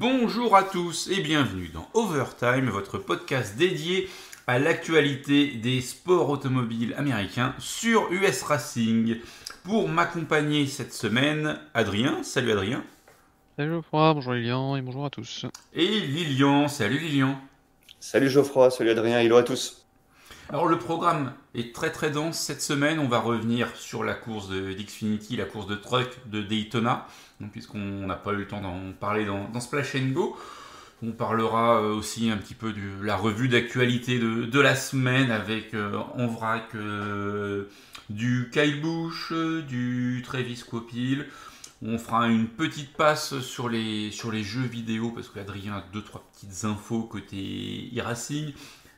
Bonjour à tous et bienvenue dans Overtime, votre podcast dédié à l'actualité des sports automobiles américains sur US Racing. Pour m'accompagner cette semaine, Adrien. Salut Adrien. Salut Geoffroy, bonjour Lilian et bonjour à tous. Et Lilian. Salut Lilian. Salut Geoffroy, salut Adrien, hello à tous. Alors le programme est très très dense cette semaine. On va revenir sur la course de d'Xfinity, la course de truck de Daytona, puisqu'on n'a pas eu le temps d'en parler dans, Splash Go. On parlera euh, aussi un petit peu de la revue d'actualité de, la semaine avec euh, en vrac euh, du Kyle Busch, du Travis Copil. On fera une petite passe sur les, jeux vidéo parce qu'Adrien a deux trois petites infos côté e-racing.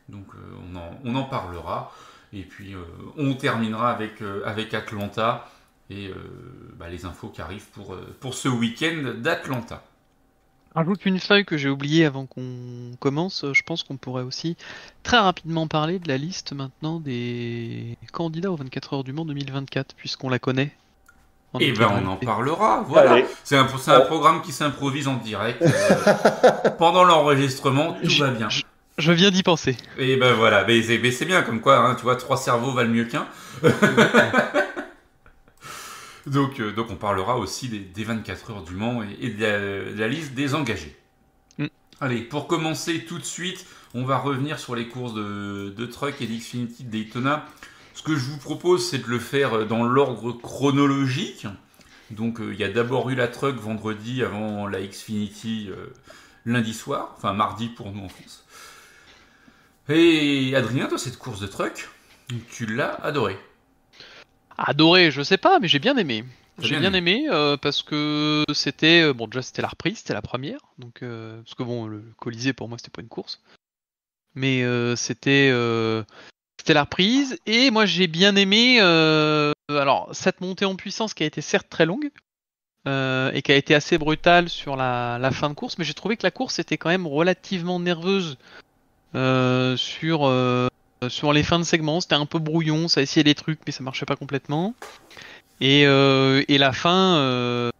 Donc euh, on, en, parlera. Et puis euh, on terminera avec, euh, avec Atlanta et bah, les infos qui arrivent pour, pour ce week-end d'Atlanta. Rajoute une feuille que j'ai oubliée avant qu'on commence. Je pense qu'on pourrait aussi très rapidement parler de la liste maintenant des candidats aux 24 heures du Mans 2024, puisqu'on la connaît. Et eh ben on en parlera. Voilà. C'est un, un, programme qui s'improvise en direct. pendant l'enregistrement, tout va bien. Je viens d'y penser. Et ben voilà, mais c'est bien comme quoi, hein, tu vois, trois cerveaux valent mieux qu'un. donc, euh, donc on parlera aussi des, 24 heures du Mans et, de, la, liste des engagés. Mm. Allez, pour commencer tout de suite, on va revenir sur les courses de, de Truck et d'Xfinity Daytona. Ce que je vous propose, c'est de le faire dans l'ordre chronologique. Donc euh, il y a d'abord eu la Truck vendredi avant la Xfinity euh, lundi soir, enfin mardi pour nous en France. Et Adrien, toi, cette course de truck, tu l'as adoré. Adoré, je sais pas, mais j'ai bien aimé. J'ai bien aimé, euh, parce que c'était euh, bon déjà c'était la reprise, c'était la première, donc euh, parce que bon le Colisée pour moi c'était pas une course, mais c'était c'était la reprise et moi j'ai bien aimé alors cette montée en puissance qui a été certes très longue et qui a été assez brutale sur la, la fin de course, mais j'ai trouvé que la course était quand même relativement nerveuse euh, sur euh, sur les fins de segment. C'était un peu brouillon, ça essayait des trucs, mais ça marchait pas complètement. Et, euh, et la fin,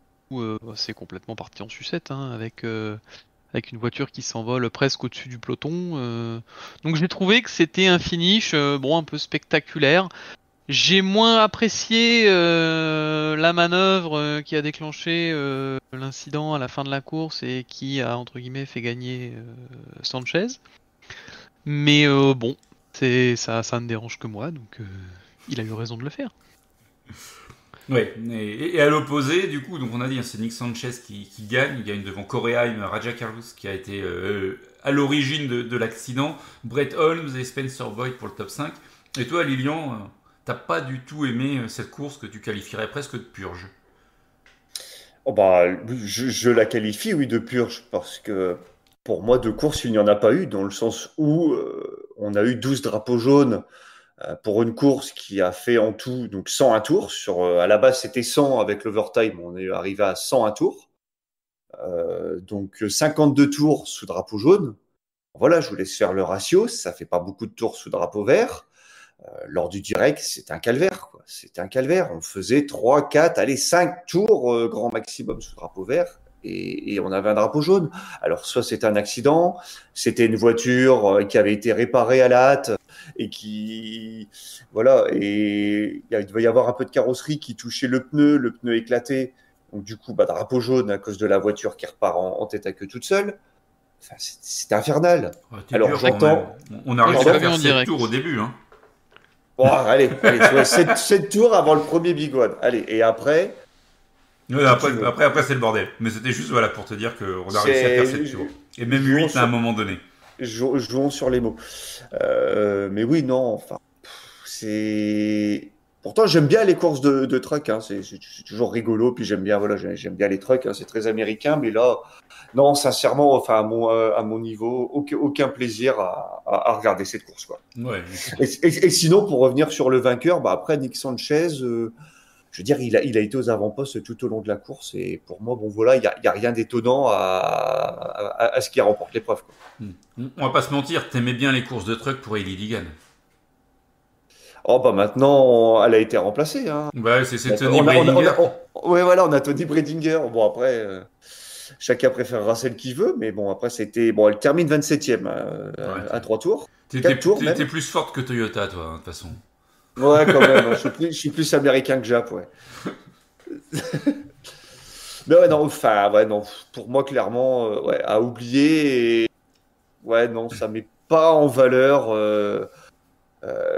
c'est complètement parti en sucette, hein, avec avec une voiture qui s'envole presque au-dessus du peloton. Donc j'ai trouvé que c'était un finish bon un peu spectaculaire. J'ai moins apprécié la manœuvre qui a déclenché l'incident à la fin de la course et qui a entre guillemets fait gagner Sanchez. Mais euh, bon, c'est ça, ça ne dérange que moi, donc euh, il a eu raison de le faire. Oui, et, à l'opposé, du coup, donc on a dit, hein, c'est Nick Sanchez qui, gagne, il gagne devant Correa Raja Carlos qui a été euh, à l'origine de, l'accident, Brett Holmes et Spencer Boyd pour le top 5. Et toi, Lilian, t'as pas du tout aimé cette course que tu qualifierais presque de purge? Oh bah, je, je, la qualifie, oui, de purge, parce que pour moi, de course, il n'y en a pas eu, dans le sens où euh, on a eu 12 drapeaux jaunes euh, pour une course qui a fait en tout donc 101 tours. Sur, euh, à la base, c'était 100 avec l'overtime, on est arrivé à 101 tours. donc 52 tours sous drapeau jaune. Voilà, je vous laisse faire le ratio, ça fait pas beaucoup de tours sous drapeau vert. lors du direct, c'était un calvaire. C'était un calvaire. On faisait 3, 4, allez, 5 tours grand maximum sous drapeau vert et, on avait un drapeau jaune. Alors soit c'était un accident, c'était une voiture euh, qui avait été réparée à la hâte et qui voilà et il devait y avoir un peu de carrosserie qui touchait le pneu, le pneu éclaté. Donc du coup, bah, drapeau jaune à cause de la voiture qui repart en, tête à queue toute seule. Enfin, c'est infernal. Alors j'entends. On a réussi à faire 7 tours au début. Hein. Bon, allez, allez 7, 7 tours avant le premier Big One. Allez, et après, après, après, c'est le bordel. Mais c'était juste voilà, pour te dire qu'on a réussi à faire 7 tours. Et même 8 à un moment donné. Jouons sur les mots. Euh, mais oui, non, enfin, c'est. Pourtant, j'aime bien les courses de, de truck. Hein. C'est toujours rigolo. Puis j'aime bien, voilà, j'aime bien les trucks. Hein. C'est très américain. Mais là, non, sincèrement, enfin, à mon, euh, à mon niveau, aucun, aucun plaisir à, à, regarder cette course. Quoi. Ouais. Et, et, sinon, pour revenir sur le vainqueur, bah, après Nick Sanchez. Euh, je veux dire, il a, il a été aux avant-postes tout au long de la course. Et pour moi, bon, voilà, il n'y a, a, rien d'étonnant à, à, à, ce qui remporte l'épreuve. Hmm. On va pas se mentir, t'aimais bien les courses de truck pour Ellie Ligan. Oh, bah maintenant, elle a été remplacée. Hein. Bah, c'est Tony Bredinger. Voilà, on a Tony Bredinger. Bon, après. Euh, chacun préférera celle qu'il veut, mais bon, après, c'était. Bon, elle termine 27ème euh, à trois tours. T'étais plus forte que Toyota, toi, hein, de toute façon. Ouais, quand même. je, suis plus, américain que Jap, ouais. mais ouais, non, enfin, ouais, non. Pour moi, clairement, euh, ouais, à oublier. Et... Ouais, non, ça met pas en valeur euh,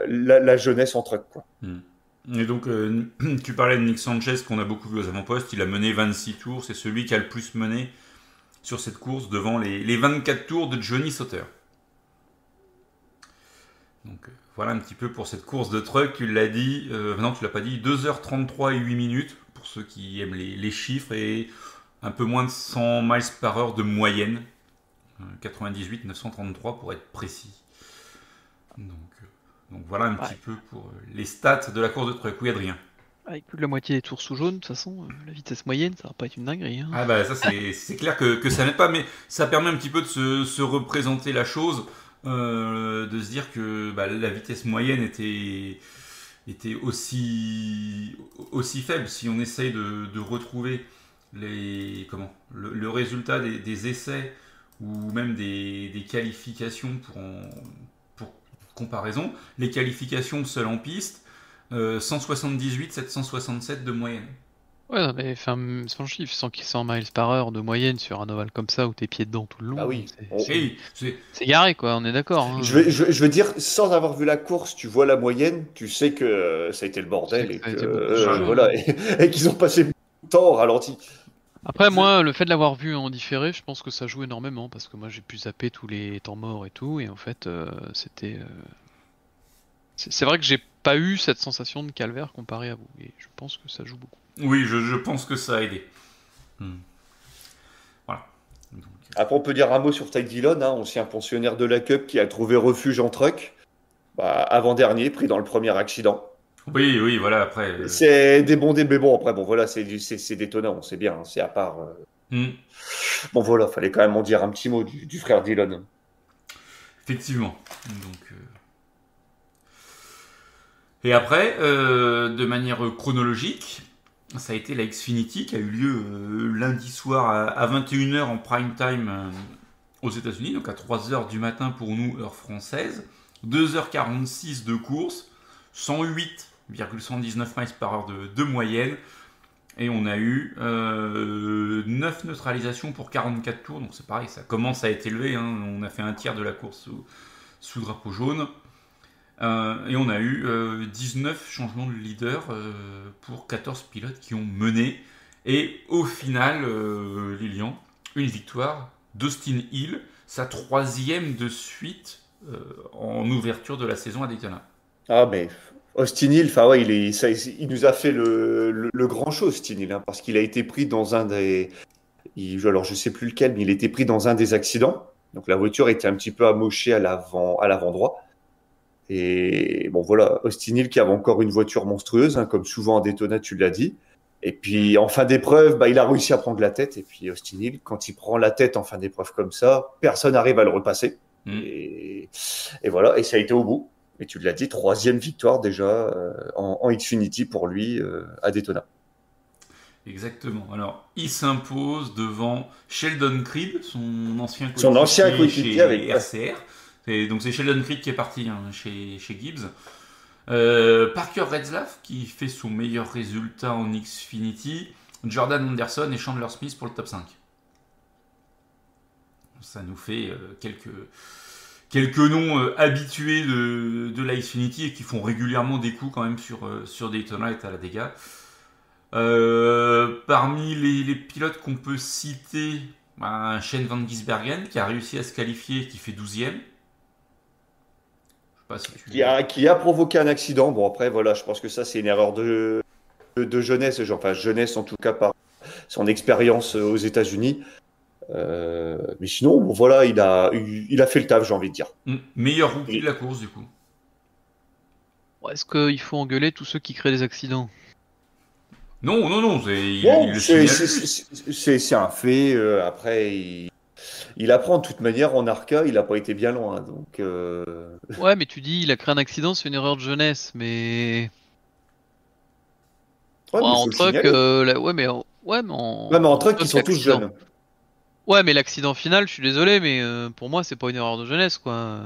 la, jeunesse en truck, quoi. Hmm. Et donc, euh, tu parlais de Nick Sanchez qu'on a beaucoup vu aux avant-postes. Il a mené 26 tours. C'est celui qui a le plus mené sur cette course devant les, 24 tours de Johnny Sauter. Donc, euh, voilà un petit peu pour cette course de truck. Tu l'as dit, euh, non, tu l'as pas dit, 2h33 et 8 minutes pour ceux qui aiment les, les, chiffres et un peu moins de 100 miles par heure de moyenne. 98 933 pour être précis. Donc, donc voilà un petit peu pour euh, les stats de la course de truck. Oui, Adrien. Avec plus de la moitié des tours sous jaune, de toute façon, euh, la vitesse moyenne, ça va pas être une dinguerie. Hein. Ah bah ça c'est clair que, que ça n'est pas, mais ça permet un petit peu de se, se représenter la chose, euh, de se dire que bah, la vitesse moyenne était, était aussi, aussi faible. Si on essaye de, retrouver les, comment, le, résultat des, essais ou même des, qualifications pour en, comparaison, les qualifications seules en piste, 178, 767 de moyenne. Ouais, mais sans chiffre, 100, miles par heure de moyenne sur un ovale comme ça où t'es pieds dedans tout le long. Ah oui, c'est garé quoi, on est d'accord. Hein. Je, veux, dire, sans avoir vu la course, tu vois la moyenne, tu sais que ça a été le bordel et, euh, qu'ils ont passé beaucoup de temps au ralenti. Après, moi, le fait de l'avoir vu en différé, je pense que ça joue énormément parce que moi j'ai pu zapper tous les temps morts et tout, et en fait, euh, c'était. Euh, c'est vrai que j'ai pas eu cette sensation de calvaire comparé à vous, et je pense que ça joue beaucoup. Oui, je, pense que ça a aidé. Hmm. Voilà. Après, on peut dire un mot sur Ty Dillon, hein, ancien pensionnaire de la Cup qui a trouvé refuge en truck, bah, avant-dernier, pris dans le premier accident. Oui, oui, voilà, après. Euh, c'est des bons, des mais bon, après, bon, voilà, c'est détonnant, on sait bien, hein, c'est à part. Euh. Hmm. Bon, voilà, fallait quand même en dire un petit mot du, frère Dylan. Effectivement. Donc, euh. Et après, de manière chronologique, ça a été la Xfinity qui a eu lieu lundi soir à, 21h en prime time aux États-Unis, donc à 3h du matin pour nous, heure française. 2h46 de course, 108 119 miles par heure de, moyenne. Et on a eu 9 euh, neutralisations pour 44 tours. Donc c'est pareil, ça commence à être élevé. Hein. On a fait un tiers de la course sous, drapeau jaune. Euh, et on a eu 19 euh, changements de leader pour 14 pilotes qui ont mené. Et au final, Lilian, une victoire d'Austin Hill, sa troisième de suite en ouverture de la saison à Daytona. Ah, mais Austin Hill, ouais, il, il nous a fait le, grand chose, Austin Hill, hein, parce qu'il a été pris dans un des, alors je sais plus lequel, mais il a été pris dans un des accidents. Donc la voiture était un petit peu amochée à l'avant, à l'avant droit. Et bon voilà, Austin Hill qui avait encore une voiture monstrueuse, hein, comme souvent en Daytona, tu l'as dit. Et puis en fin d'épreuve, bah, il a réussi à prendre la tête. Et puis Austin Hill, quand il prend la tête en fin d'épreuve comme ça, personne n'arrive à le repasser. Mm. Et, et, voilà, et ça a été au bout. Et tu l'as dit, troisième victoire déjà euh, en, Xfinity pour lui euh, à Daytona. Exactement. Alors, il s'impose devant Sheldon Creed, son ancien coéquipier, son ancien coéquipier avec RCR. Donc c'est Sheldon Creed qui est parti hein, chez, Gibbs. Euh, Parker Retzlaff qui fait son meilleur résultat en Xfinity. Jordan Anderson et Chandler Smith pour le top 5. Ça nous fait quelques quelques noms euh, habitués de, de la Xfinity et qui font régulièrement des coups quand même sur, euh, sur Daytona et Talladega. Euh, parmi les, pilotes qu'on peut citer, bah, Shane Van Gisbergen qui a réussi à se qualifier et qui fait 12ème. Qui, a, qui a provoqué un accident. Bon, après, voilà, je pense que ça, c'est une erreur de, de, jeunesse, enfin jeunesse en tout cas par son expérience aux États-Unis. Euh, mais sinon, voilà, il a, il a fait le taf, j'ai envie de dire. Mm. Meilleur rookie de la course, du coup. Est-ce qu'il faut engueuler tous ceux qui créent des accidents? Non, non, non, c'est un fait. Euh, après, il, apprend de toute manière en arca, il n'a pas été bien loin. Donc, euh, Ouais, mais tu dis, il a créé un accident, c'est une erreur de jeunesse, mais. Ouais, en truck, ouais, mais, ouais, mais en, ouais, mais en truck, ils sont tous jeunes. Ouais, mais l'accident final, je suis désolé, mais euh, pour moi, c'est pas une erreur de jeunesse, quoi.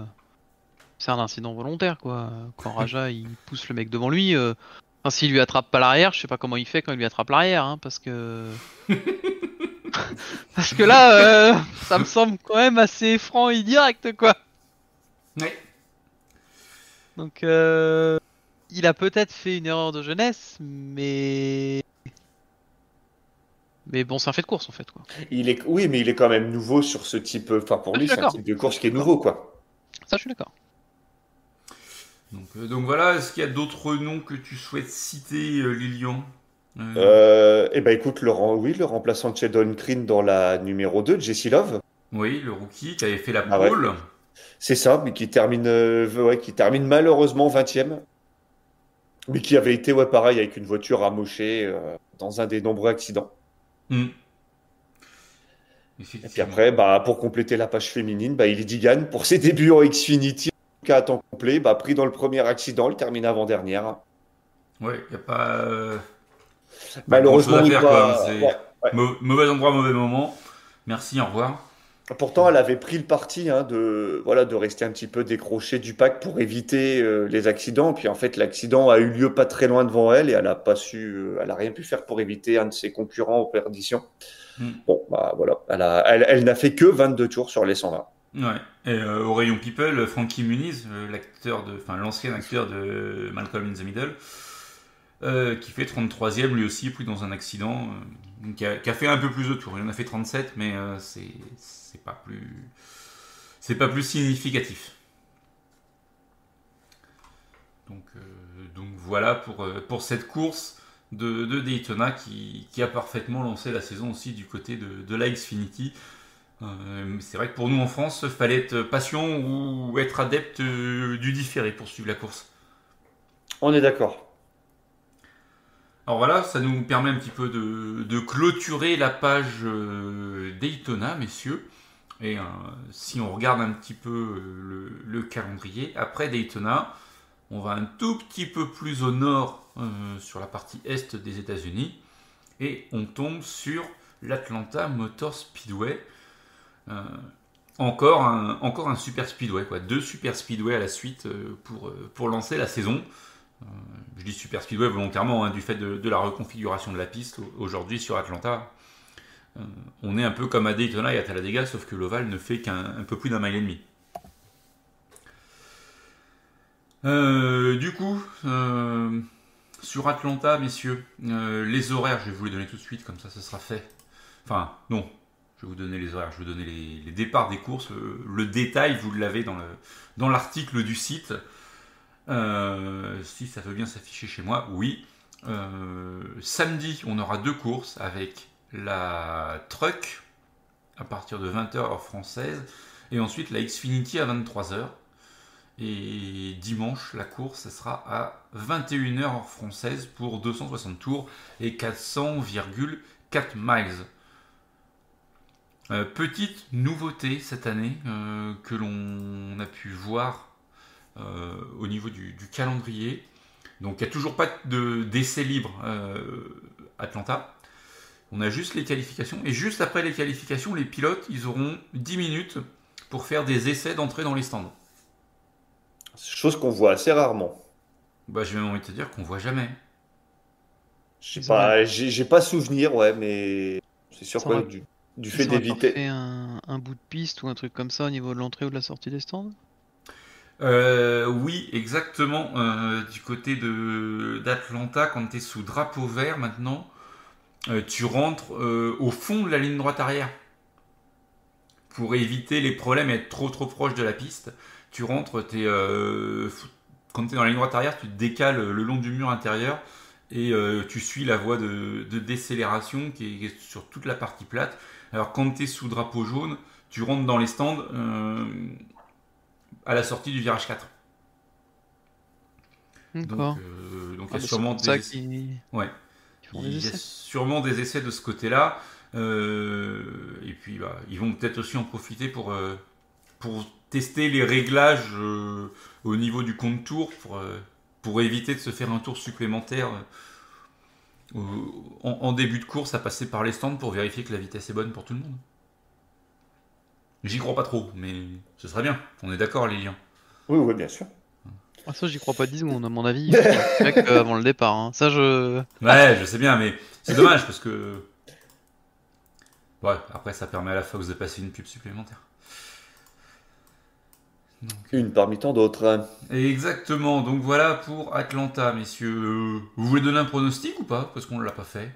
C'est un incident volontaire, quoi. Quand Raja il pousse le mec devant lui, euh... enfin, s'il lui attrape pas l'arrière, je sais pas comment il fait quand il lui attrape l'arrière, hein, parce que. parce que là, euh, ça me semble quand même assez franc et direct, quoi. Ouais. Donc, euh, il a peut-être fait une erreur de jeunesse, mais. Mais bon, c'est un fait de course en fait, quoi. Il est, oui, mais il est quand même nouveau sur ce type. Enfin, pour Ah, lui, c'est un type de course qui est nouveau, quoi. Ça, je suis d'accord. Donc, euh, donc voilà, est-ce qu'il y a d'autres noms que tu souhaites citer, euh, Lilian? Euh, Euh, eh ben, écoute, le, oui, le remplaçant de Shadon Green dans la numéro 2, Jesse Love. Oui, le rookie qui avait fait la Ah ouais. C'est ça, mais qui termine, euh, ouais, qui termine malheureusement 20e. Mais qui avait été, ouais, pareil, avec une voiture amochée euh, dans un des nombreux accidents. Hmm. Et puis après, bah, pour compléter la page féminine, bah, Lady Gann, pour ses débuts en Xfinity, en tout cas à temps complet, bah, pris dans le premier accident, elle termine avant-dernière. Ouais, il n'y a pas. Malheureusement, quoi. C'est ouais, ouais. mau- mauvais endroit, mauvais moment. Merci, au revoir. Pourtant, elle avait pris le parti hein, de, voilà, de rester un petit peu décrochée du pack pour éviter euh, les accidents. Puis en fait, l'accident a eu lieu pas très loin devant elle et elle a pas su, euh, elle a rien pu faire pour éviter un de ses concurrents en perdition. Hmm. Bon, bah voilà, elle, a- elle, elle n'a fait que 22 tours sur les 120. Ouais. Et euh, au rayon People, Frankie Muniz, euh, l'acteur de, enfin l'ancien acteur de Malcolm in the Middle, euh, qui fait 33e lui aussi, pris dans un accident, euh, qui, a, fait un peu plus de tours. Il en a fait 37, mais euh, c'est pas plus significatif. Donc euh, voilà pour cette course de, Daytona qui, a parfaitement lancé la saison aussi du côté de, de la Xfinity. C'est vrai que pour nous en France, fallait être patient ou être adepte du différé pour suivre la course. On est d'accord. Alors voilà, ça nous permet un petit peu de, clôturer la page euh, Daytona, messieurs. Et euh, si on regarde un petit peu euh, le, le calendrier, après Daytona, on va un tout petit peu plus au nord sur la partie est des États-Unis et on tombe sur l'Atlanta Motor Speedway. Encore, un, super speedway, quoi. deux super speedway à la suite pour lancer la saison. Euh, je dis super speedway volontairement hein, du fait de, la reconfiguration de la piste au- aujourd'hui sur Atlanta. Euh, on est un peu comme à Daytona et à Talladega, sauf que l'ovale ne fait qu'un un peu plus d'un mile et demi. Euh, du coup, sur Atlanta, messieurs, les horaires, je vais vous les donner tout de suite, comme ça, ce sera fait. Enfin, non, je vais vous donner les horaires, je vais vous donner les, départs des courses. Le détail, vous l'avez dans l'article du site. Euh, si ça veut bien s'afficher chez moi, oui. Euh, samedi, on aura deux courses avec la Truck à partir de 20h heure française et ensuite la Xfinity à 23h. Et dimanche, la course, ça sera à 21h heure française pour 260 tours et 400,4 miles. Euh, petite nouveauté cette année que l'on a pu voir au niveau du, du calendrier. Donc il n'y a toujours pas de d'essai libre euh, Atlanta. On a juste les qualifications. Et juste après les qualifications, les pilotes, ils auront 10 minutes pour faire des essais d'entrée dans les stands. Chose qu'on voit assez rarement. Bah, j'ai même envie de te dire qu'on voit jamais. J'ai pas, j'ai pas souvenir, ouais, mais c'est sûr que du, fait d'éviter. fait un, un bout de piste ou un truc comme ça au niveau de l'entrée ou de la sortie des stands? Euh, oui, exactement. Euh, du côté de d'Atlanta, quand tu es sous drapeau vert maintenant, euh, tu rentres euh, au fond de la ligne droite arrière. Pour éviter les problèmes et être trop trop proche de la piste, tu rentres, fou- quand tu es dans la ligne droite arrière, tu te décales le long du mur intérieur et tu suis la voie de, de décélération qui est sur toute la partie plate. Alors quand tu es sous drapeau jaune, tu rentres dans les stands. À la sortie du virage 4. D'accord. Donc, euh, donc il y a sûrement des, ouais, il y a essais. sûrement des essais de ce côté-là. Euh, et puis bah, ils vont peut-être aussi en profiter pour, euh, pour tester les réglages euh, au niveau du compte tour pour, pour éviter de se faire un tour supplémentaire en début de course à passer par les stands pour vérifier que la vitesse est bonne pour tout le monde. J'y crois pas trop, mais ce serait bien. On est d'accord, Lilian Oui, oui, bien sûr. Ah, ça, j'y crois pas 10 secondes, à mon avis. Mec, avant le départ. Hein. Ça, je. Ouais, je sais bien, mais c'est dommage parce que. Ouais, après, ça permet à la Fox de passer une pub supplémentaire. Une parmi tant d'autres. Exactement, donc voilà pour Atlanta, messieurs. Euh, Vous voulez donner un pronostic ou pas? Parce qu'on ne l'a pas fait.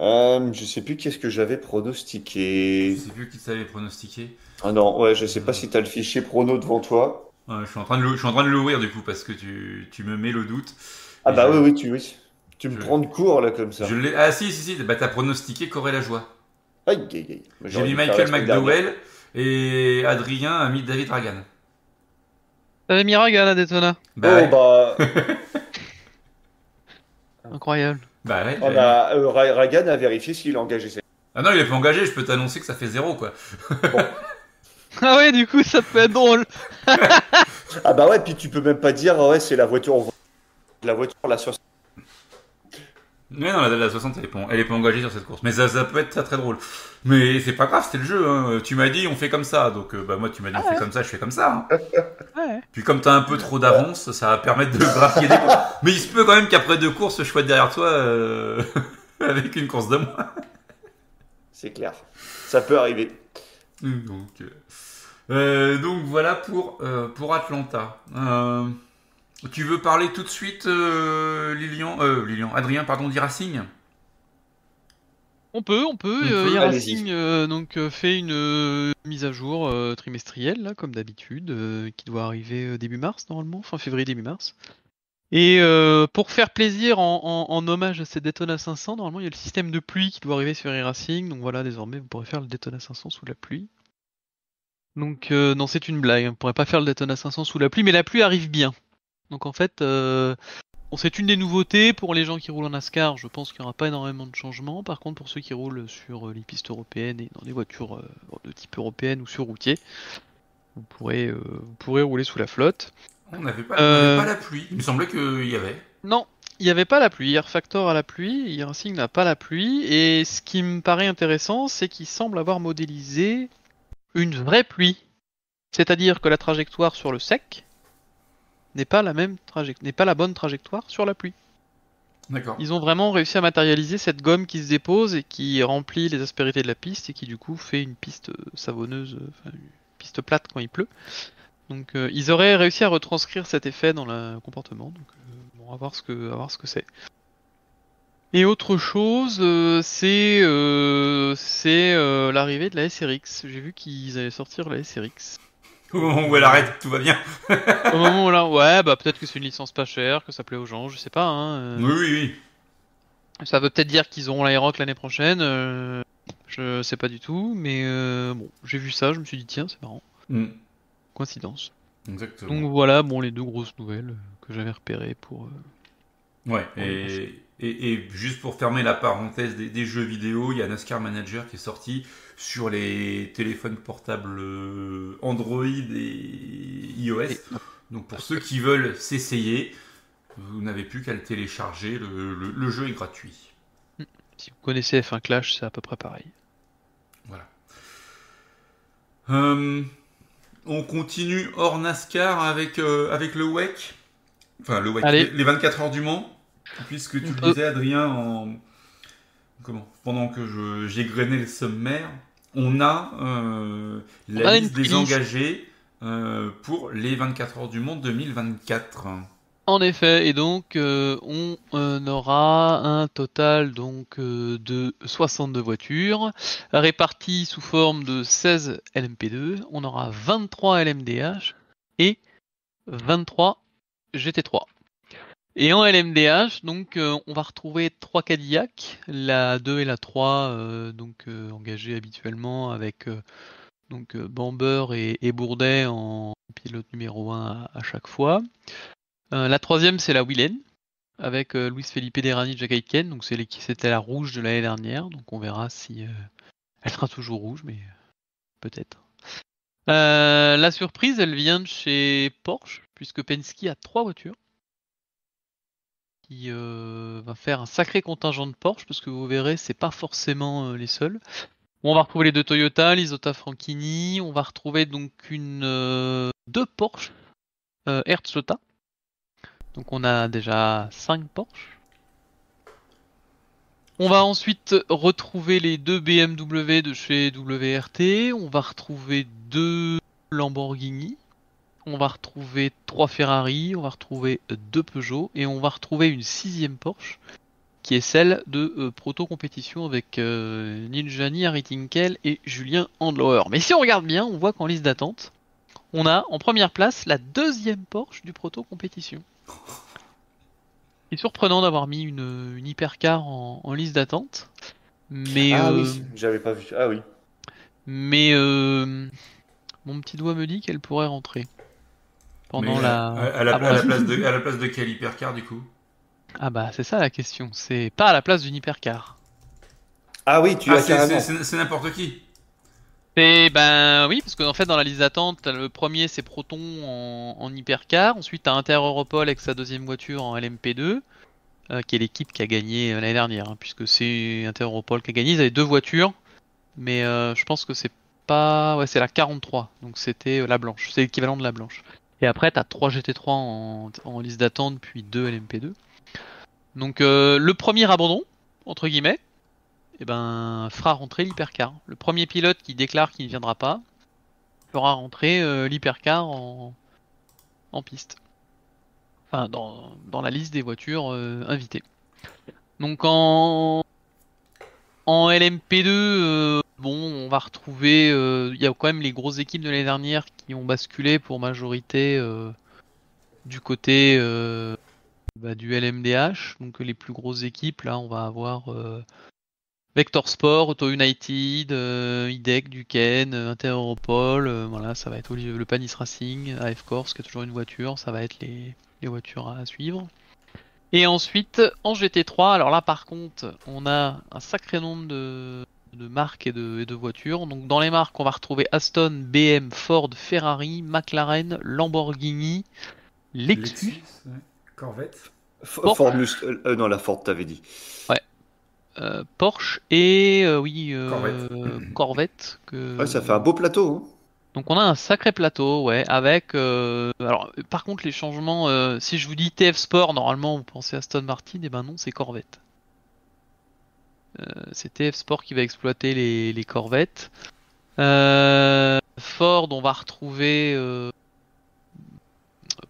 Euh, je sais plus qu'est-ce que j'avais pronostiqué. Je sais plus qui savait pronostiquer. Ah non, ouais, je sais pas si t'as le fichier prono devant toi. Ouais, je, suis en train de le- je suis en train de l'ouvrir du coup parce que tu, tu me mets le doute. Ah bah oui, oui, tu, oui. Tu me je- prends de court là comme ça. Je l'ai. Ah si, si, si, bah t'as pronostiqué Corée la joie. Aïe, aïe, aïe. J'ai mis Michael. McDowell et Adrien a mis David Ragan. T'avais mis Ragan à Daytona. Bah, oh ouais. bah, Incroyable. Bah ouais, on j'avais- a, euh, Ra- Ragan a vérifié s'il a engagé ses. Ah non, il est pas engagé, je peux t'annoncer que ça fait zéro quoi. Ah ouais, du coup, ça peut être drôle. Ah bah ouais, puis tu peux même pas dire, ouais, c'est la voiture, la voiture, la 60. Mais non, la, la 60, elle est, pas, elle est pas engagée sur cette course. Mais ça, ça peut être très très drôle. Mais c'est pas grave, c'était le jeu. Hein. Tu m'as dit, on fait comme ça. Donc, euh, bah moi, tu m'as dit, on fait comme ça, je fais comme ça. hein. Ouais. Puis comme t'as un peu trop d'avance, ça va permettre de grappiller des points. Mais il se peut quand même qu'après deux courses, je sois derrière toi euh, avec une course de moins. C'est clair. Ça peut arriver. Donc, euh, euh, donc voilà pour, euh, pour Atlanta. Tu veux parler tout de suite, euh, Lilian, euh, Lilian, Adrien, pardon, d'e-Racing On peut, on peut. Euh, peut, allez-y. euh, donc euh, fait une euh, mise à jour euh, trimestrielle, là, comme d'habitude, euh, qui doit arriver euh, début mars normalement, fin février début mars. Et euh, pour faire plaisir en, en- en hommage à ces Daytona 500, normalement il y a le système de pluie qui doit arriver sur e-Racing, donc voilà, désormais vous pourrez faire le Daytona 500 sous la pluie. Donc euh, non, c'est une blague, on pourrait pas faire le Daytona 500 sous la pluie, mais la pluie arrive bien. Donc en fait, euh, Bon, c'est une des nouveautés pour les gens qui roulent en NASCAR. Je pense qu'il n'y aura pas énormément de changements. Par contre, pour ceux qui roulent sur euh, les pistes européennes et dans des voitures euh, de type européenne ou sur routier, vous pourrez, euh, vous pourrez rouler sous la flotte. On n'avait pas, on n'avait pas la pluie. Il me semblait qu'il y avait. Non, il n'y avait pas la pluie. Air Factor a la pluie, Air Racing n'a pas la pluie. Et ce qui me paraît intéressant, c'est qu'il semble avoir modélisé une vraie pluie. C'est-à-dire que la trajectoire sur le sec n'est pas la même trajectoire, n'est pas la bonne trajectoire sur la pluie. D'accord. Ils ont vraiment réussi à matérialiser cette gomme qui se dépose et qui remplit les aspérités de la piste et qui du coup fait une piste euh, savonneuse, euh, enfin une piste plate quand il pleut. Donc euh, ils auraient réussi à retranscrire cet effet dans le comportement. Donc euh, bon, à voir ce que, à voir ce que c'est. Et autre chose, euh, c'est euh, c'est euh, l'arrivée de la SRX. J'ai vu qu'ils allaient sortir la SRX. Au moment où elle arrête, tout va bien. Au moment où là, ouais, bah peut-être que c'est une licence pas chère, que ça plaît aux gens, je sais pas. Hein, euh. Oui, oui, oui. Ça veut peut-être dire qu'ils auront l'Aeroc l'année prochaine. euh, je sais pas du tout, mais euh, bon, j'ai vu ça, je me suis dit tiens, c'est marrant, Mm. coïncidence. Exactement. Donc voilà, bon, les deux grosses nouvelles que j'avais repérées pour. euh, Ouais, et, et, et juste pour fermer la parenthèse des, des jeux vidéo, il y a NASCAR Manager qui est sorti sur les téléphones portables euh, Android et iOS. Donc pour ceux qui veulent s'essayer, vous n'avez plus qu'à le télécharger, le, le- le jeu est gratuit. si vous connaissez F1 Clash, c'est à peu près pareil. Voilà. Euh, on continue hors NASCAR avec, euh, avec le WEC. Enfin, le WEC, les, les 24 heures du Mans. Puisque tu le Euh. disais, Adrien, en... Comment Pendant que je- j'égrenais le sommaire, on a euh, la On a une liste des engagés euh, pour les 24 heures du Mans 2024. En effet, et donc euh, on aura un total donc de 62 voitures réparties sous forme de 16 LMP2. On aura 23 LMDH et 23 GT3. Et en LMDH, donc euh, on va retrouver trois Cadillac, la 2 et la 3 euh, donc euh, engagées habituellement avec euh, donc euh, Bamber et, et Bourdet en pilote numéro 1 à- chaque fois. Euh, la troisième, c'est la Willen, avec Luis Felipe Derani Jack Aitken. Donc c'est c'était la rouge de l'année dernière. Donc on verra si elle sera toujours rouge, mais peut-être. La surprise, elle vient de chez Porsche, puisque Penske a trois voitures. Euh, va faire un sacré contingent de Porsche, parce que vous verrez, c'est pas forcément euh, les seuls. on va retrouver les deux Toyota, l'Isota Franchini. On va retrouver donc une euh, deux Porsche Herzlota. Donc on a déjà 5 Porsche. On va ensuite retrouver les deux BMW de chez WRT. On va retrouver deux Lamborghini. On va retrouver trois Ferrari. On va retrouver deux Peugeot. Et on va retrouver une sixième Porsche qui est celle de euh, Proto Compétition avec euh, Ninjani, Harry Tinkel et Julien Andlauer. Mais si on regarde bien, on voit qu'en liste d'attente, on a en première place la deuxième Porsche du Proto Compétition. C'est surprenant d'avoir mis une, une hypercar en, en liste d'attente. Mais, Ah euh, oui, j'avais pas vu. Ah oui. mais euh, mon petit doigt me dit qu'elle pourrait rentrer pendant Mais, la. à, à la, Ah, à la bon. place de, à la place de quel hypercar du coup? Ah bah c'est ça la question. C'est pas à la place d'une hypercar. Ah oui, tu Ah, as c'est- carrément. n'importe qui. Et ben oui, parce qu'en fait dans la liste d'attente, le premier c'est Proton en, en hypercar, ensuite t'as Inter Europol avec sa deuxième voiture en LMP2, euh, qui est l'équipe qui a gagné euh, l'année dernière, hein, puisque c'est Inter Europol qui a gagné. Ils avaient deux voitures, mais euh, je pense que c'est pas, ouais c'est la 43, donc c'était euh, la blanche, c'est l'équivalent de la blanche. Et après t'as 3 GT3 en, liste d'attente, puis 2 LMP2. Donc euh, le premier abandon entre guillemets eh ben, fera rentrer l'hypercar. Le premier pilote qui déclare qu'il ne viendra pas fera rentrer euh, l'hypercar en, piste. Enfin, dans, la liste des voitures euh, invitées. Donc en, en LMP2, euh, bon, on va retrouver, euh, il y a quand même les grosses équipes de l'année dernière qui ont basculé pour majorité euh, du côté euh, bah, du LMDH. Donc les plus grosses équipes, là, on va avoir Vector Sport, Auto United, IDEC, Duquesne, Inter Europol, euh, voilà, ça va être le Panis Racing, AF Corse qui a toujours une voiture, ça va être les, les voitures à suivre. Et ensuite, en GT3, alors là par contre, on a un sacré nombre de, de marques et de, et de voitures. Donc dans les marques, on va retrouver Aston, BM, Ford, Ferrari, McLaren, Lamborghini, Lexus, ouais. Corvette. Ford euh, euh, non, la Ford, t'avais dit. euh, Porsche et euh, oui euh, Corvette. Corvette que- Ouais, ça fait un beau plateau. hein. Donc on a un sacré plateau, ouais, avec. euh, alors, par contre, les changements, euh, si je vous dis TF Sport, normalement vous pensez Aston Martin, et ben non, c'est Corvette. Euh, c'est TF Sport qui va exploiter les, les Corvettes. Euh, Ford, on va retrouver euh,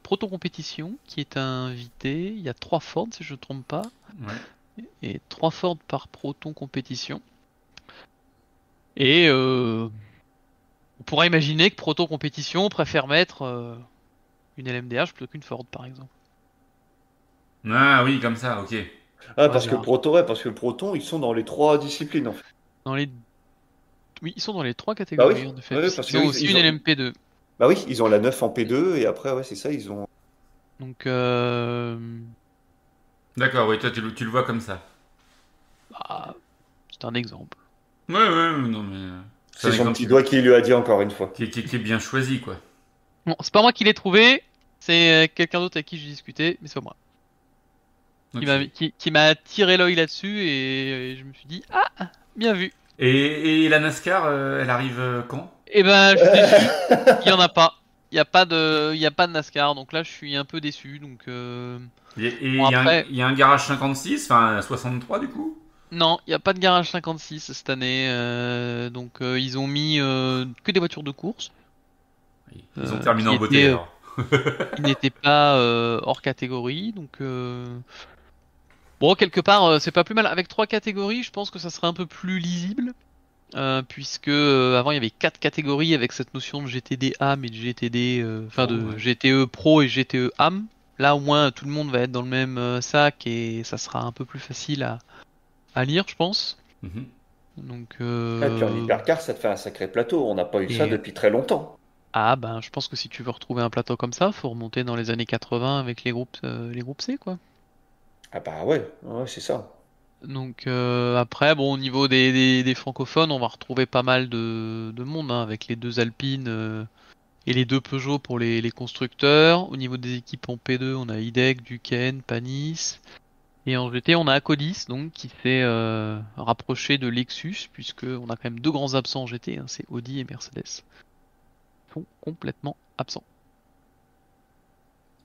Proton Compétition qui est invité. Il y a trois Ford, si je ne trompe pas Ouais. et 3 Ford par Proton compétition. Et euh, on pourrait imaginer que Proton compétition préfère mettre euh, une LMDH plutôt qu'une Ford par exemple. Ah oui, comme ça, ok. Ah, parce que Proton, ouais, parce que Proton, ils sont dans les trois disciplines en fait. Dans les oui, ils sont dans les trois catégories Bah oui. en effet. Ouais, Ils parce ont aussi ils une ont- LMP2. Bah oui, ils ont la 9 en P2 et après, ouais, c'est ça, ils ont. Donc euh, D'accord, oui, toi tu, le- tu le vois comme ça. bah, c'est un exemple. Ouais, ouais, non mais. euh, C'est son petit doigt qui lui a dit encore une fois. Qui, qui- qui est bien choisi, quoi. Bon, c'est pas moi qui l'ai trouvé, c'est euh, quelqu'un d'autre avec qui j'ai discuté, mais c'est pas moi. Qui m'a qui, qui m'a tiré l'œil là-dessus et, et je me suis dit ah bien vu. Et, et la NASCAR, euh, elle arrive euh, quand? Eh ben, je suis déçu. Il y en a pas. Il y a pas de, il y a pas de NASCAR. Donc là, je suis un peu déçu. Donc euh, Et et il Bon, y, a un- après- il y a un garage 56, enfin 63 du coup? Non, il y a pas de garage 56 cette année. euh, donc euh, ils ont mis euh, que des voitures de course. Ils ont Euh, terminé en beauté était, alors. Ils n'étaient pas euh, hors catégorie. Donc euh, bon, quelque part, euh, c'est pas plus mal. Avec trois catégories, je pense que ça serait un peu plus lisible. euh, puisque euh, avant il y avait quatre catégories avec cette notion de GTD AM et de GTD, euh, enfin de Oh, ouais. GTE Pro et GTE AM. Là au moins tout le monde va être dans le même euh, sac et ça sera un peu plus facile à, à lire, je pense. Mhm. Donc Et euh, puis en hypercar, ça te fait un sacré plateau. On n'a pas eu Et- ça depuis très longtemps. ah ben je pense que si tu veux retrouver un plateau comme ça, faut remonter dans les années 80 avec les groupes euh, les groupes C quoi. Ah bah ouais, ouais, c'est ça. Donc euh, après, bon, au niveau des, des, des francophones, on va retrouver pas mal de, de monde, hein, avec les deux Alpines euh, et les deux Peugeot pour les, les constructeurs. Au niveau des équipes en P2, on a IDEC, Duquesne, Panis. Et en GT, on a Acodis donc qui s'est euh, rapproché de Lexus puisque on a quand même deux grands absents en GT, hein, c'est Audi et Mercedes. Ils sont complètement absents.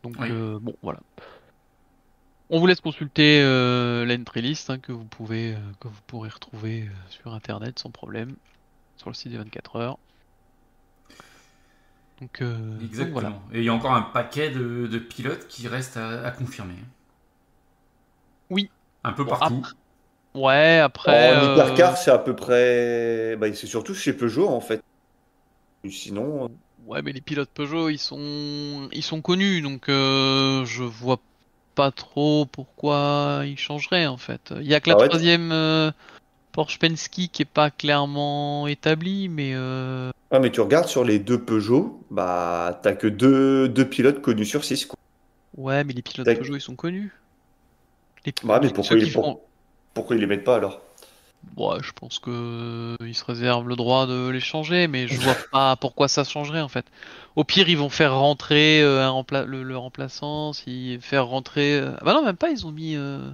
Donc euh, bon voilà. On vous laisse consulter euh, l'entry list hein, que vous pouvez euh, que vous pourrez retrouver sur internet sans problème sur le site des 24 heures. Donc, Exactement. voilà. Et il y a encore un paquet de, pilotes qui restent à confirmer. Oui. Un peu partout. Ouais, après. En hypercar, euh, c'est à peu près. Bah, c'est surtout chez Peugeot en fait. Sinon. Euh, ouais, mais les pilotes Peugeot, ils sont, ils sont connus, donc euh, je vois pas trop pourquoi ils changeraient en fait. Il y a que la ah troisième Porsche Penske qui est pas clairement établie, mais. Ah, mais tu regardes sur les deux Peugeot, bah t'as que deux, deux pilotes connus sur six. Ouais, mais les pilotes Peugeot, ils sont connus. Bah, mais pourquoi, ils, pourquoi ils les mettent pas alors? Ouais, je pense que ils se réservent le droit de les changer, mais je vois pas pourquoi ça changerait en fait. Au pire, ils vont faire rentrer euh, un le, remplaçant, si faire rentrer. Euh, bah non, même pas. Ils ont mis. Euh...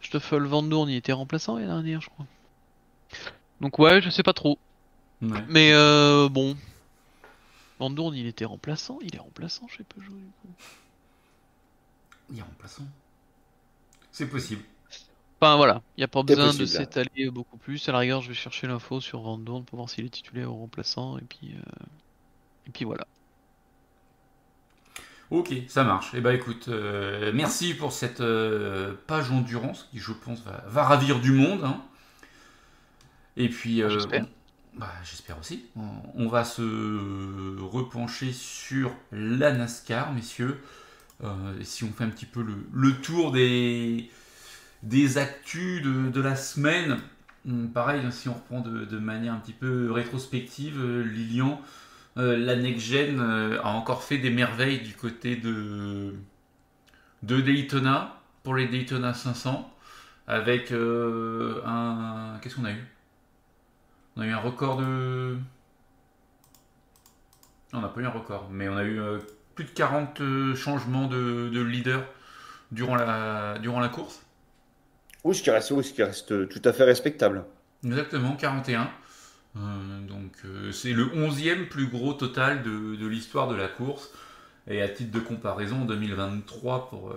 Stoffel Van Dorn, il était remplaçant l'année dernière, je crois. Donc ouais, je sais pas trop. Mais euh, bon, Van il était remplaçant. Il est remplaçant chez Peugeot du coup. Il est remplaçant. C'est possible. Enfin voilà, il n'y a pas besoin de s'étaler beaucoup plus. À la rigueur, je vais chercher l'info sur Van pour voir s'il est titulaire ou remplaçant. Et puis, euh, et puis voilà. Ok, ça marche. Et eh bah ben, écoute, euh, merci pour cette euh, page endurance qui, je pense, va, ravir du monde. Hein. Et puis, j'espère. Bah, j'espère aussi. On, va se repencher sur la NASCAR, messieurs. Euh, si on fait un petit peu le, tour des, des actus de, la semaine, hum, pareil, hein, si on reprend de, manière un petit peu rétrospective, euh, Lilian, euh, la next-gen a encore fait des merveilles du côté de, de Daytona, pour les Daytona 500, avec un... Qu'est-ce qu'on a eu? On a eu un record de... on n'a pas eu un record, mais on a eu plus de 40 euh, changements de, leader durant la, durant la course. Oui, ce qui reste, ce qui reste tout à fait respectable. Exactement, 41. Euh, donc euh, c'est le 11e plus gros total de, l'histoire de la course. Et à titre de comparaison, en 2023, pour,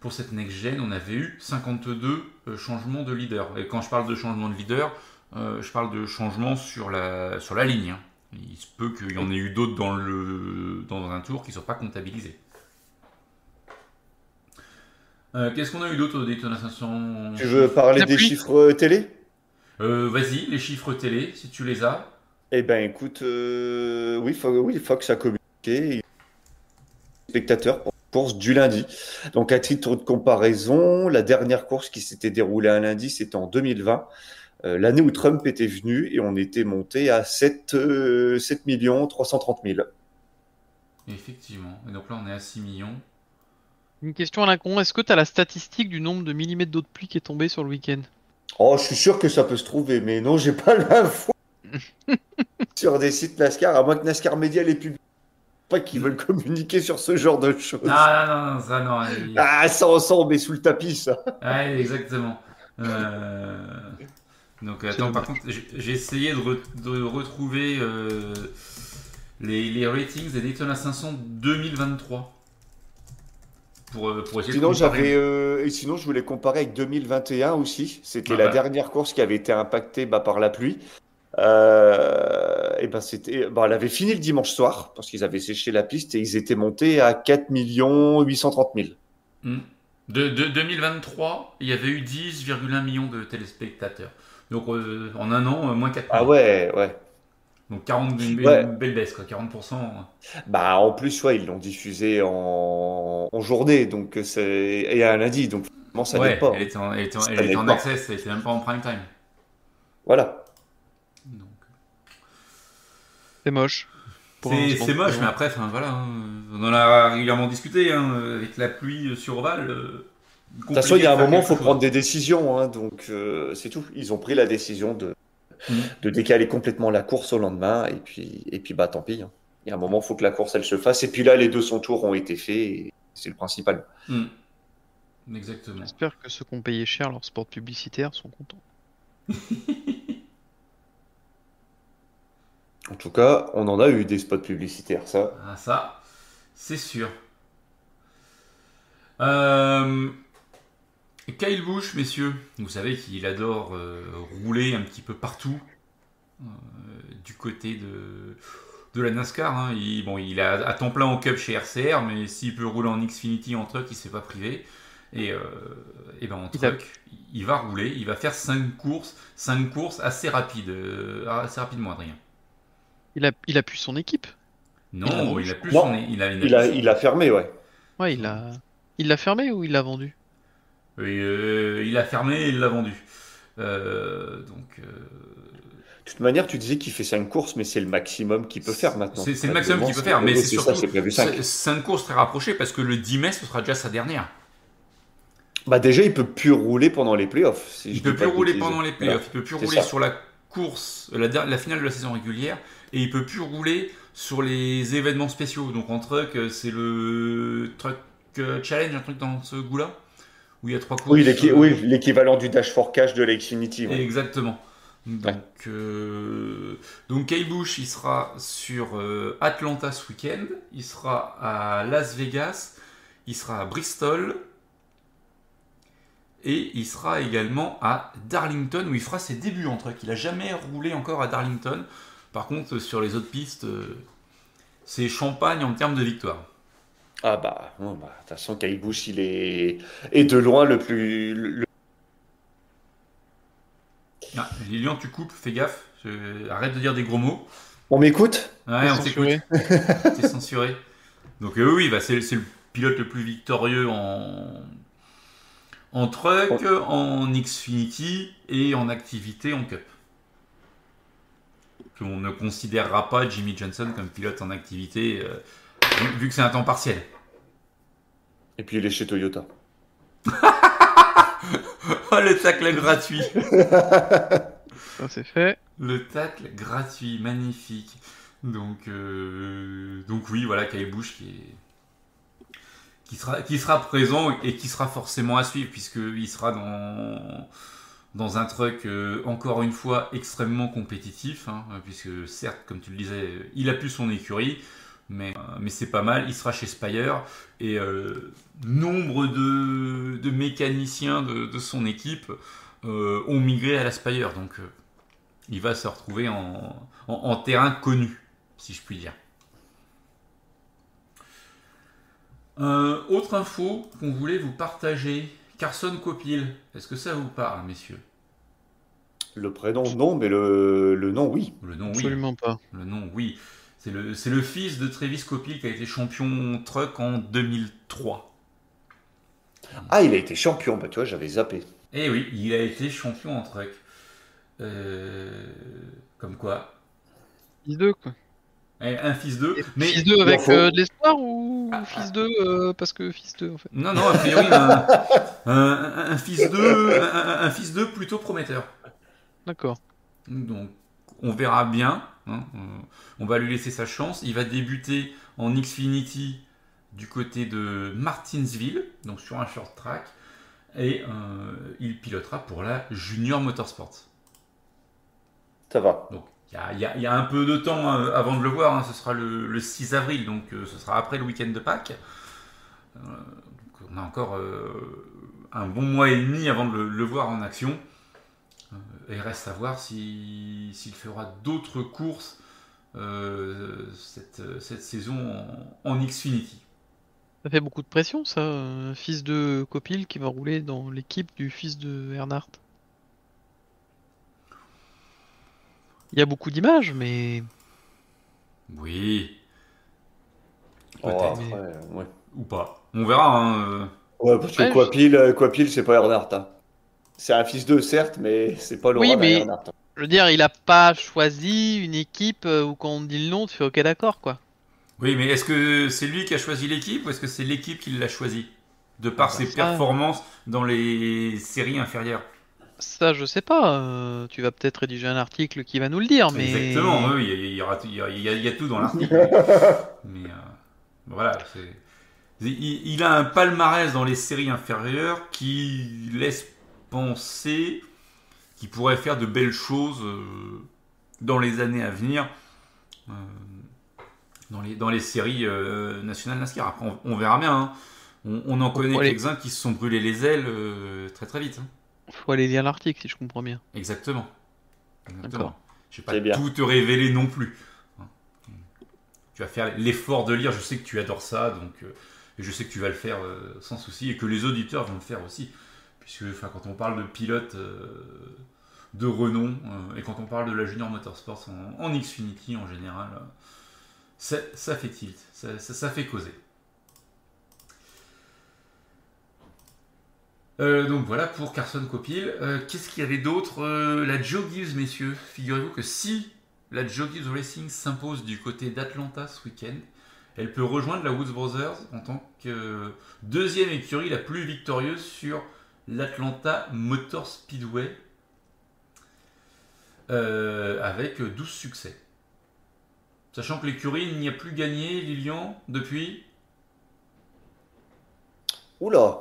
pour cette next-gen, on avait eu 52 changements de leader. Et quand je parle de changement de leader, je parle de changements sur la, sur la ligne. Hein. Il se peut qu'il y en ait eu d'autres dans, dans un tour qui ne soient pas comptabilisés. Euh, qu'est-ce qu'on a eu d'autre au Daytona 500 Tu veux parler des chiffres télé? Euh, Vas-y, les chiffres télé, si tu les as. Eh ben écoute, euh, oui, oui, Fox a communiqué. Spectateurs pour la course du lundi. Donc à titre de comparaison, la dernière course qui s'était déroulée un lundi, c'était en 2020. Euh, l'année où Trump était venu et on était monté à 7, 7 millions 330 000. Effectivement. Et donc là, on est à 6 millions. Une question à la con, est-ce que tu as la statistique du nombre de millimètres d'eau de pluie qui est tombé sur le week-end? Oh, je suis sûr que ça peut se trouver, mais non, j'ai pas l'info. sur des sites NASCAR, à moins que NASCAR Media les publie. Pas qu'ils veulent communiquer sur ce genre de choses. Non, non, non, ça non. Ah, ça, on met sous le tapis, ça. Ouais, exactement. Euh... Donc attends, par contre, j'ai essayé de, retrouver euh, les, ratings des Daytona 500 2023. Pour, euh, pour sinon, j'avais, euh, et sinon, je voulais comparer avec 2021 aussi. C'était ah la bah. dernière course qui avait été impactée bah, par la pluie. et ben c'était, bah, elle avait fini le dimanche soir parce qu'ils avaient séché la piste et ils étaient montés à 4 830 000. De, de 2023, il y avait eu 10,1 millions de téléspectateurs. Donc euh, en un an, euh, moins 4 Ah ouais, ouais. Donc 40, une, belle, baisse, quoi, 40%. Bah en plus, ouais, ils l'ont diffusé en, en, journée, donc c'est et un lundi, donc ça ouais, pas. Elle était en, elle était elle était en access, elle était même pas en prime time. Voilà. C'est moche. C'est moche, mais après, voilà, hein, on en a régulièrement discuté hein, avec la pluie sur Oval. Euh, de toute façon, il y a un moment, il faut prendre des décisions. Hein, donc, euh, c'est tout. Ils ont pris la décision de, mm. de décaler complètement la course au lendemain. Et puis, et puis bah, tant pis. Hein. Il y a un moment, il faut que la course, elle se fasse. Et puis là, les 200 tours ont été faits. C'est le principal. Mm. Exactement. J'espère que ceux qui ont payé cher leur sport publicitaire sont contents. En tout cas, on en a eu des spots publicitaires, ça. Ah, ça, c'est sûr. Euh, Kyle Busch, messieurs, vous savez qu'il adore euh, rouler un petit peu partout euh, du côté de, de la NASCAR. hein. Il, bon, il a à temps plein en Cup chez RCR, mais s'il peut rouler en Xfinity en truck, il ne s'est pas privé. Et, euh, et ben en truck, il va rouler, il va faire 5 courses, 5 courses assez rapides, euh, assez rapidement, Adrien. Il a, il a pu son équipe? Non, Il a il, vendu. a plus Non, son- il a, Il a, il a fermé, ouais. Ouais, il a, il l'a fermé ou il l'a vendu? Et, euh, il a fermé et il l'a vendu. Euh, donc, euh, De toute manière, tu disais qu'il fait 5 courses, mais c'est le maximum qu'il peut faire maintenant. c'est le maximum qu'il peut faire, mais c'est surtout c'est prévu 5. c'est- c'est une course très rapprochée parce que le 10 mai, ce sera déjà sa dernière. Bah déjà, il peut plus rouler pendant les playoffs. si Il peut plus rouler pendant les Voilà. playoffs, il peut plus rouler ça. sur la course, la, finale de la saison régulière, et il peut plus rouler sur les événements spéciaux. Donc en truck, c'est le truck challenge, un truc dans ce goût-là, où il y a trois courses. Oui, l'équi- euh, oui, l'équivalent du Dash for Cash de la Xfinity. ouais. Exactement. Donc, euh, donc Kyle Busch, il sera sur euh, Atlanta ce week-end, il sera à Las Vegas, il sera à Bristol, et il sera également à Darlington où il fera ses débuts en truck. Il n'a jamais roulé encore à Darlington. Par contre, sur les autres pistes, euh, c'est champagne en termes de victoire. Ah bah, bah, de toute façon, Busch, il est... est de loin le plus... le- Ah, Lilian, tu coupes, fais gaffe, je- arrête de dire des gros mots. On m'écoute? Ouais, on t'écoute. C'est censuré. Donc euh, oui, bah, c'est le pilote le plus victorieux en, en truck, en Xfinity et en activité en Cup. On ne considérera pas Jimmy Johnson comme pilote en activité, euh, vu, vu que c'est un temps partiel. Et puis il est chez Toyota. Oh, le tacle gratuit Ça c'est fait. Le tacle gratuit, magnifique. Donc, euh, donc oui, voilà, Kyle Busch qui est qui sera qui sera présent et qui sera forcément à suivre puisqu'il sera dans dans un truck euh, encore une fois extrêmement compétitif hein, puisque certes comme tu le disais il a plus son écurie mais euh, mais c'est pas mal il sera chez Spire et euh, nombre de, de mécaniciens de, de son équipe euh, ont migré à la Spire donc euh, il va se retrouver en, en, en terrain connu, si je puis dire. Euh, autre info qu'on voulait vous partager, Carson Copil, est-ce que ça vous parle, messieurs? Le prénom, non, mais le, le nom, oui. Le nom, oui. Absolument pas. Le nom, oui. C'est le, c'est le fils de Travis Copil qui a été champion truck en 2003. Ah, il a été champion, bah tu vois, j'avais zappé. Eh oui, il a été champion en truck. Euh, comme quoi Fils 2 quoi. Eh, Un fils d'eux. Mais Fils 2 avec euh, de l'espoir ou Ah, fils 2 parce que fils 2 en fait? Non, non, a priori, un, un- un fils d'eux, un, un fils d'eux plutôt prometteur. D'accord. Donc, on verra bien. hein, on va lui laisser sa chance. Il va débuter en Xfinity du côté de Martinsville, donc sur un short track, et euh, il pilotera pour la Junior Motorsport. Ça va. Donc, il y a, y y un peu de temps euh, avant de le voir. hein, ce sera le, le 6 avril, donc euh, ce sera après le week-end de Pâques. Euh, donc on a encore un bon mois et demi avant de le, le voir en action. Euh, et reste à voir si- s'il fera d'autres courses euh, cette, cette saison en, en Xfinity. Ça fait beaucoup de pression ça, un fils de Copil qui va rouler dans l'équipe du fils de Earnhardt. Il y a beaucoup d'images, mais Oui, Oh, ouais. ou pas. On verra. hein, euh. Ouais, parce que Ouais, euh, c'est pas Earnhardt. hein. C'est un fils d'eux, certes, mais c'est pas le Oui, roi mais- je veux dire, il a pas choisi une équipe euh, où quand on dit le nom, tu fais ok d'accord quoi. Oui, mais est-ce que c'est lui qui a choisi l'équipe ou est-ce que c'est l'équipe qui l'a choisi De par bah, ses ça- performances dans les séries inférieures? Ça, je sais pas. euh, tu vas peut-être rédiger un article qui va nous le dire, mais Exactement, oui, il y, a- y tout- y y a- dans l'article. mais euh, voilà, c'est. il, a un palmarès dans les séries inférieures qui laisse penser qu'il pourrait faire de belles choses dans les années à venir dans, les, dans les séries nationales NASCAR. Après, on, verra bien. Hein. On, en connaît quelques-uns qui se sont brûlés les ailes très très vite. Il hein. Faut aller lire l'article si je comprends bien. Exactement. Exactement. Je vais pas tout te révéler non plus. Tu vas faire l'effort de lire. Je sais que tu adores ça, donc euh, je sais que tu vas le faire euh, sans souci et que les auditeurs vont le faire aussi. Puisque quand on parle de pilote euh, de renom et quand on parle de la Junior Motorsports en, Xfinity en général, ça, fait tilt, ça, fait causer. donc voilà pour Carson Copil. Qu'est-ce qu'il y avait d'autre La Joe Gibbs, messieurs? Figurez-vous que si la Joggers Racing s'impose du côté d'Atlanta ce week-end. Elle peut rejoindre la Woods Brothers en tant que deuxième écurie la plus victorieuse sur l'Atlanta Motor Speedway euh, avec 12 succès. Sachant que l'écurie n'y a plus gagné, Lilian, depuis. Oula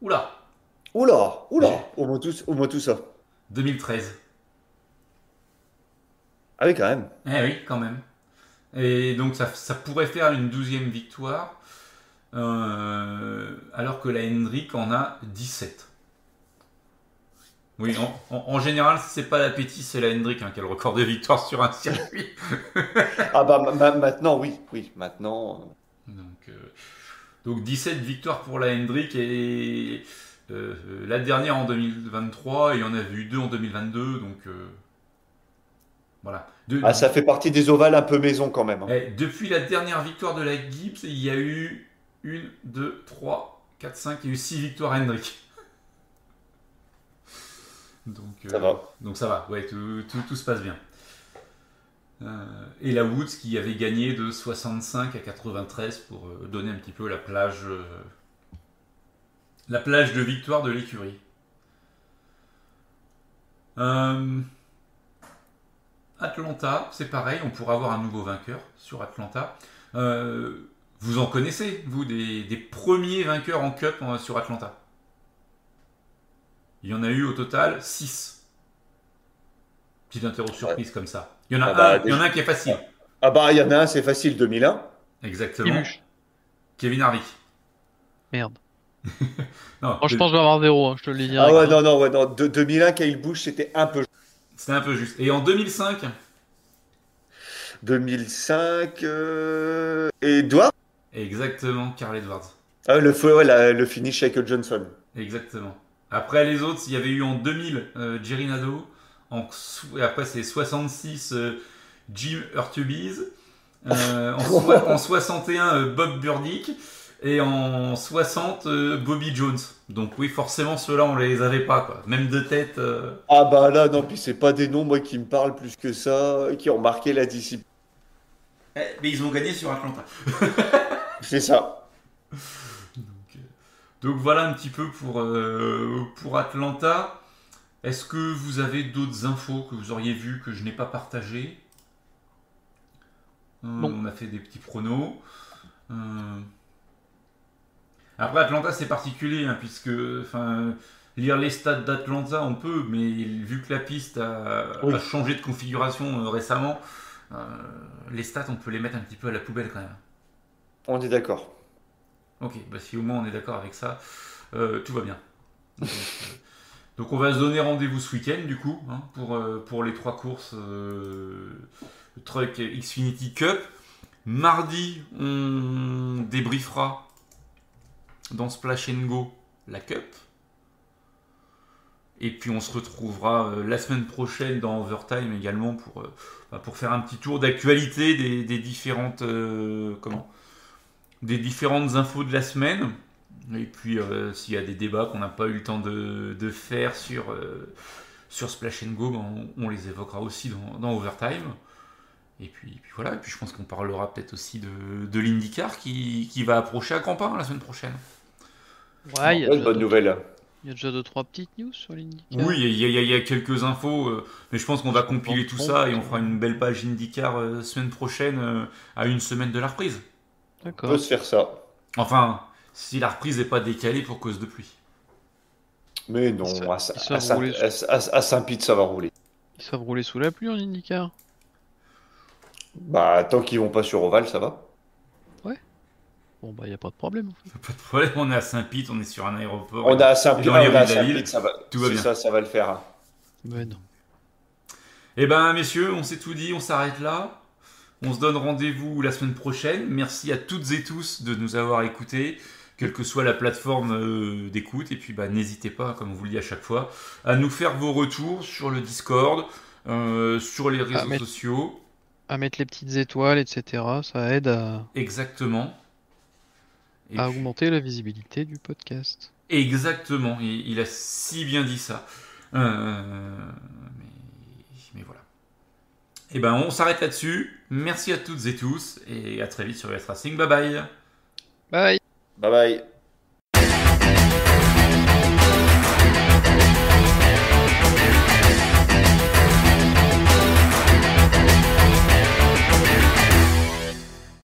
Oula Oula Oula Au moins tout, au moins tout ça. 2013. Ah oui, quand même. Eh oui, quand même. Et donc ça, pourrait faire une douzième victoire, euh, alors que la Hendrick en a 17. Oui, en, général, c'est pas l'appétit, c'est la Hendrick hein, qui a le record de victoire sur un circuit. ah bah maintenant, oui, oui, maintenant. Donc, euh, donc 17 victoires pour la Hendrick et euh, la dernière en 2023, et il y en a eu deux en 2022, donc voilà. ah, ça fait partie des ovales un peu maison quand même. Hein. Eh, depuis la dernière victoire de la Gibbs, il y a eu une, deux, trois, quatre, cinq, il y a eu six victoires Hendrick. Donc, ça va. Euh, donc ça va, ouais, tout, tout, se passe bien. Euh, et la Woods qui avait gagné de 65 à 93 pour euh, donner un petit peu la plage, la plage de victoire de l'écurie. Atlanta, c'est pareil, on pourra avoir un nouveau vainqueur sur Atlanta. Euh, vous en connaissez, vous, des, premiers vainqueurs en Cup sur Atlanta? Il y en a eu au total 6. Petite interro surprise comme ça. Il y en a, ah bah, un, il y en a un qui est facile. Ah bah, il y en a un, c'est facile, 2001. Exactement. Kevin Harvick. Merde. non, je pense que je vais avoir zéro, hein, je te le dis. Ah ouais, non, non, ouais, non. De, 2001, Kyle Busch, c'était un peu c'était un peu juste. Et en 2005 2005, euh... Edward Exactement, Carl Edwards. Ah, le, ouais, le finish avec Johnson. Exactement. Après les autres, il y avait eu en 2000 euh, Jerry Nado. En, après, c'est 66 euh, Jim Hurtubise. Euh, en, en, 61 euh, Bob Burdick et en 60 euh, Bobby Jones. Donc oui, forcément ceux-là on les avait pas quoi, même de tête. Euh. Ah bah là non, puis c'est pas des noms moi qui me parlent plus que ça, qui ont marqué la discipline. Eh, mais ils ont gagné sur Atlanta. c'est ça. Donc, voilà un petit peu pour, euh, pour Atlanta. Est-ce que vous avez d'autres infos que vous auriez vues que je n'ai pas partagées? On a fait des petits pronos. Après, Atlanta, c'est particulier, hein, puisque lire les stats d'Atlanta, on peut, mais vu que la piste a, changé de configuration euh, récemment, euh, les stats, on peut les mettre un petit peu à la poubelle quand même. On est d'accord. Ok, bah, si au moins on est d'accord avec ça, euh, tout va bien. Donc, on va se donner rendez-vous ce week-end, du coup, hein, pour, pour les trois courses Truck Xfinity Cup. Mardi, on débriefera dans Splash Go la Cup. Et puis on se retrouvera euh, la semaine prochaine dans Overtime également pour, euh, bah, pour faire un petit tour d'actualité des, différentes euh, comment? Des différentes infos de la semaine. Et puis s'il y a des débats qu'on n'a pas eu le temps de, faire sur, sur Splash Go, ben, on, les évoquera aussi dans, Overtime. Et puis, voilà, et puis je pense qu'on parlera peut-être aussi de, de l'IndyCar qui, qui, va approcher à Campin la semaine prochaine. Ouais, il y a une bonne nouvelle. Il y a déjà deux trois petites news sur l'IndyCar. Oui, il y, a quelques infos, euh, mais je pense qu'on va compiler tout ça et on fera une belle page IndyCar euh, semaine prochaine, euh, à une semaine de la reprise. D'accord. On peut se faire ça. Enfin, si la reprise n'est pas décalée pour cause de pluie. Mais non, Ils à, savent- Saint- ils savent à Saint- rouler à- à- à Saint-Pete, ça va rouler. Ils savent rouler sous la pluie en IndyCar. Bah, tant qu'ils vont pas sur Oval, ça va. Bon bah y a pas de problème. en fait. Pas de problème, on est à Saint-Pete, on est sur un aéroport. On a à Saint-Pete, dans les on a à de la ville, Saint-Pete, ça va. tout va c'est bien. Ça, ça va le faire. hein. Ouais non. Eh ben, messieurs, on s'est tout dit, on s'arrête là. On se donne rendez-vous la semaine prochaine. Merci à toutes et tous de nous avoir écoutés, quelle que soit la plateforme euh, d'écoute. Et puis, bah, n'hésitez pas, comme on vous le dit à chaque fois, à nous faire vos retours sur le Discord, euh, sur les réseaux mais- sociaux. À mettre les petites étoiles, etc. Ça aide à, Exactement. Et à puis- augmenter la visibilité du podcast. Exactement, il, il a si bien dit ça. Euh, mais, mais voilà. Et ben, on s'arrête là-dessus. Merci à toutes et tous et à très vite sur US Racing. Bye bye. Bye Bye bye.